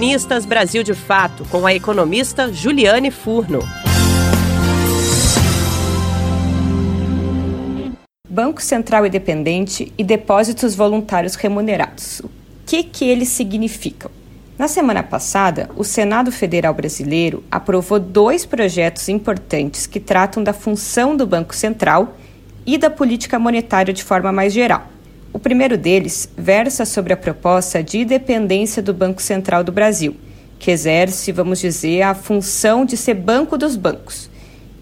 Colunistas Brasil de Fato, com a economista Juliane Furno. Banco Central Independente e depósitos voluntários remunerados. O que, que eles significam? Na semana passada, o Senado Federal Brasileiro aprovou dois projetos importantes que tratam da função do Banco Central e da política monetária de forma mais geral. O primeiro deles versa sobre a proposta de independência do Banco Central do Brasil, que exerce, vamos dizer, a função de ser banco dos bancos,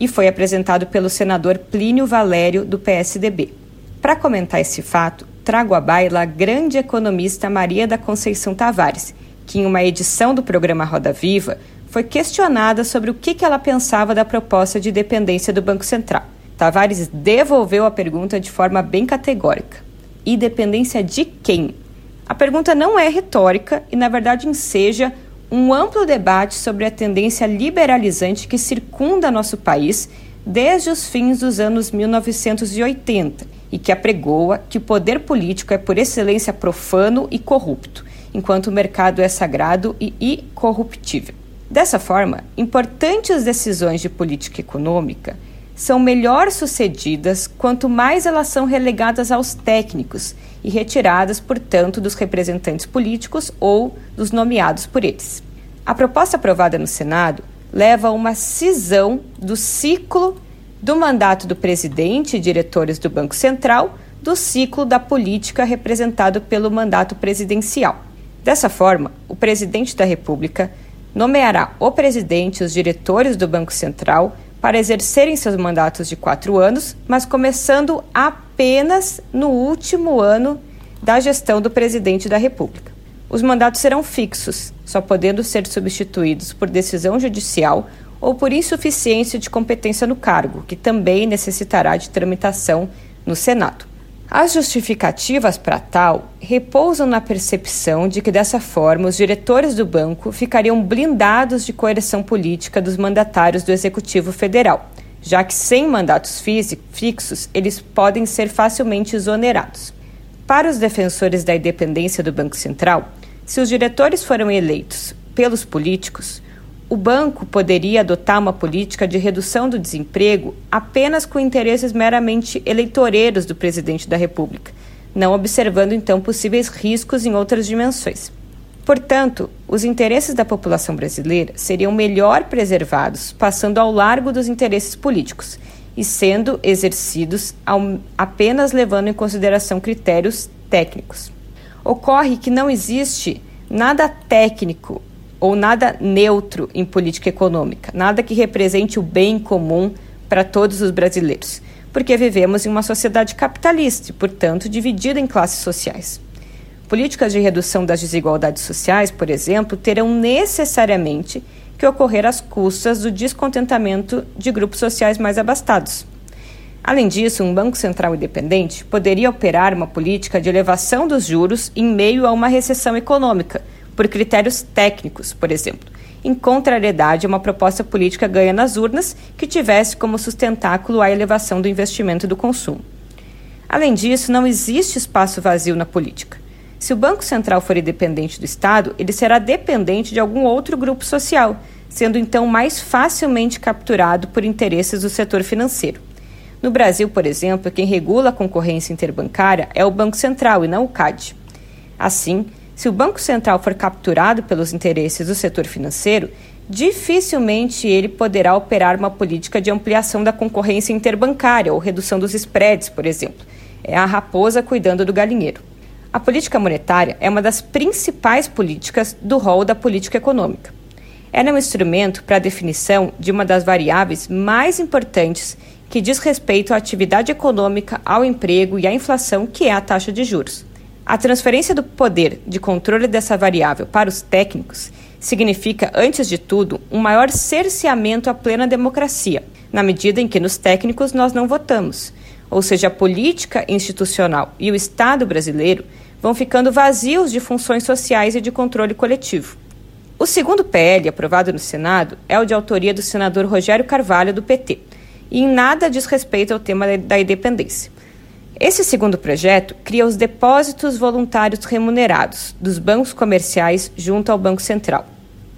e foi apresentado pelo senador Plínio Valério, do PSDB. Para comentar esse fato, trago à baila a grande economista Maria da Conceição Tavares que em uma edição do programa Roda Viva foi questionada sobre o que ela pensava da proposta de dependência do Banco Central. Tavares devolveu a pergunta de forma bem categórica. E dependência de quem? A pergunta não é retórica e, na verdade, enseja um amplo debate sobre a tendência liberalizante que circunda nosso país desde os fins dos anos 1980 e que apregoa que o poder político é, por excelência, profano e corrupto enquanto o mercado é sagrado e incorruptível. Dessa forma, importantes decisões de política econômica são melhor sucedidas quanto mais elas são relegadas aos técnicos e retiradas, portanto, dos representantes políticos ou dos nomeados por eles. A proposta aprovada no Senado leva a uma cisão do ciclo do mandato do presidente e diretores do Banco Central do ciclo da política representado pelo mandato presidencial. Dessa forma, o presidente da República nomeará o presidente e os diretores do Banco Central para exercerem seus mandatos de quatro anos, mas começando apenas no último ano da gestão do presidente da República. Os mandatos serão fixos, só podendo ser substituídos por decisão judicial ou por insuficiência de competência no cargo, que também necessitará de tramitação no Senado. As justificativas para tal repousam na percepção de que, dessa forma, os diretores do banco ficariam blindados de coerção política dos mandatários do Executivo Federal, já que, sem mandatos fixos, eles podem ser facilmente exonerados. Para os defensores da independência do Banco Central, se os diretores foram eleitos pelos políticos, o banco poderia adotar uma política de redução do desemprego apenas com interesses meramente eleitoreiros do presidente da República, não observando então possíveis riscos em outras dimensões. Portanto, os interesses da população brasileira seriam melhor preservados, passando ao largo dos interesses políticos e sendo exercidos apenas levando em consideração critérios técnicos. Ocorre que não existe nada técnico ou nada neutro em política econômica, nada que represente o bem comum para todos os brasileiros, porque vivemos em uma sociedade capitalista e, portanto, dividida em classes sociais. Políticas de redução das desigualdades sociais, por exemplo, terão necessariamente que ocorrer às custas do descontentamento de grupos sociais mais abastados. Além disso, um Banco Central independente poderia operar uma política de elevação dos juros em meio a uma recessão econômica por critérios técnicos, por exemplo, em contrariedade a uma proposta política ganha nas urnas que tivesse como sustentáculo a elevação do investimento e do consumo. Além disso, não existe espaço vazio na política. Se o Banco Central for independente do Estado, ele será dependente de algum outro grupo social, sendo então mais facilmente capturado por interesses do setor financeiro. No Brasil, por exemplo, quem regula a concorrência interbancária é o Banco Central e não o CAD. Assim, se o Banco Central for capturado pelos interesses do setor financeiro, dificilmente ele poderá operar uma política de ampliação da concorrência interbancária ou redução dos spreads, por exemplo. É a raposa cuidando do galinheiro. A política monetária é uma das principais políticas do rol da política econômica. Ela é um instrumento para a definição de uma das variáveis mais importantes que diz respeito à atividade econômica, ao emprego e à inflação, que é a taxa de juros. A transferência do poder de controle dessa variável para os técnicos significa, antes de tudo, um maior cerceamento à plena democracia, na medida em que nos técnicos nós não votamos, ou seja, a política institucional e o Estado brasileiro vão ficando vazios de funções sociais e de controle coletivo. O segundo PL aprovado no Senado é o de autoria do senador Rogério Carvalho, do PT, e em nada diz respeito ao tema da independência. Esse segundo projeto cria os depósitos voluntários remunerados dos bancos comerciais junto ao Banco Central.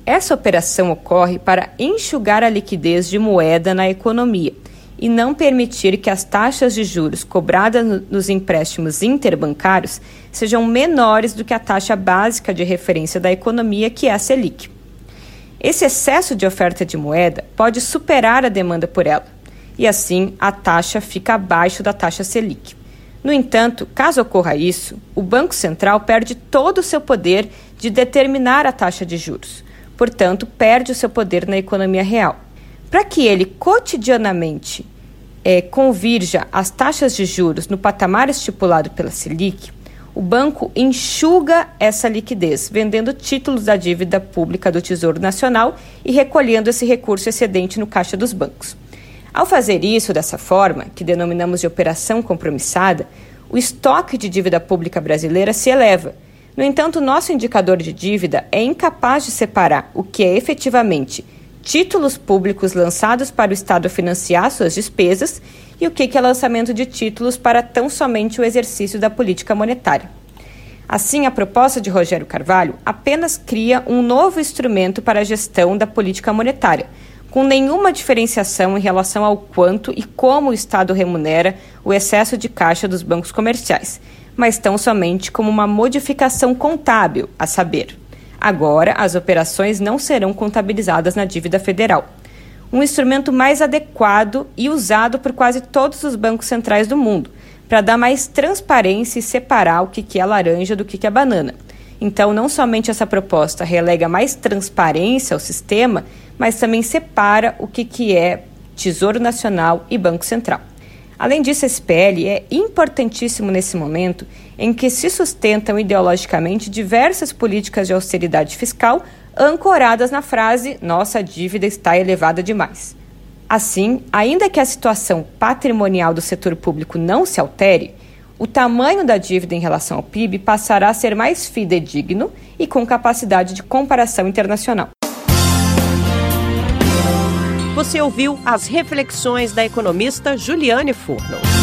Essa operação ocorre para enxugar a liquidez de moeda na economia e não permitir que as taxas de juros cobradas nos empréstimos interbancários sejam menores do que a taxa básica de referência da economia, que é a Selic. Esse excesso de oferta de moeda pode superar a demanda por ela, e assim a taxa fica abaixo da taxa Selic. No entanto, caso ocorra isso, o Banco Central perde todo o seu poder de determinar a taxa de juros, portanto, perde o seu poder na economia real. Para que ele cotidianamente é, convirja as taxas de juros no patamar estipulado pela Selic, o banco enxuga essa liquidez, vendendo títulos da dívida pública do Tesouro Nacional e recolhendo esse recurso excedente no caixa dos bancos. Ao fazer isso dessa forma, que denominamos de operação compromissada, o estoque de dívida pública brasileira se eleva. No entanto, nosso indicador de dívida é incapaz de separar o que é efetivamente títulos públicos lançados para o Estado financiar suas despesas e o que é lançamento de títulos para tão somente o exercício da política monetária. Assim, a proposta de Rogério Carvalho apenas cria um novo instrumento para a gestão da política monetária, com nenhuma diferenciação em relação ao quanto e como o Estado remunera o excesso de caixa dos bancos comerciais, mas tão somente como uma modificação contábil, a saber, Agora, as operações não serão contabilizadas na dívida federal. Um instrumento mais adequado e usado por quase todos os bancos centrais do mundo, para dar mais transparência e separar o que é laranja do que é banana. Então, não somente essa proposta relega mais transparência ao sistema, mas também separa o que é Tesouro Nacional e Banco Central. Além disso, esse PL é importantíssimo nesse momento em que se sustentam ideologicamente diversas políticas de austeridade fiscal ancoradas na frase nossa dívida está elevada demais. Assim, ainda que a situação patrimonial do setor público não se altere, o tamanho da dívida em relação ao PIB passará a ser mais fidedigno e com capacidade de comparação internacional. Você ouviu as reflexões da economista Juliane Furno.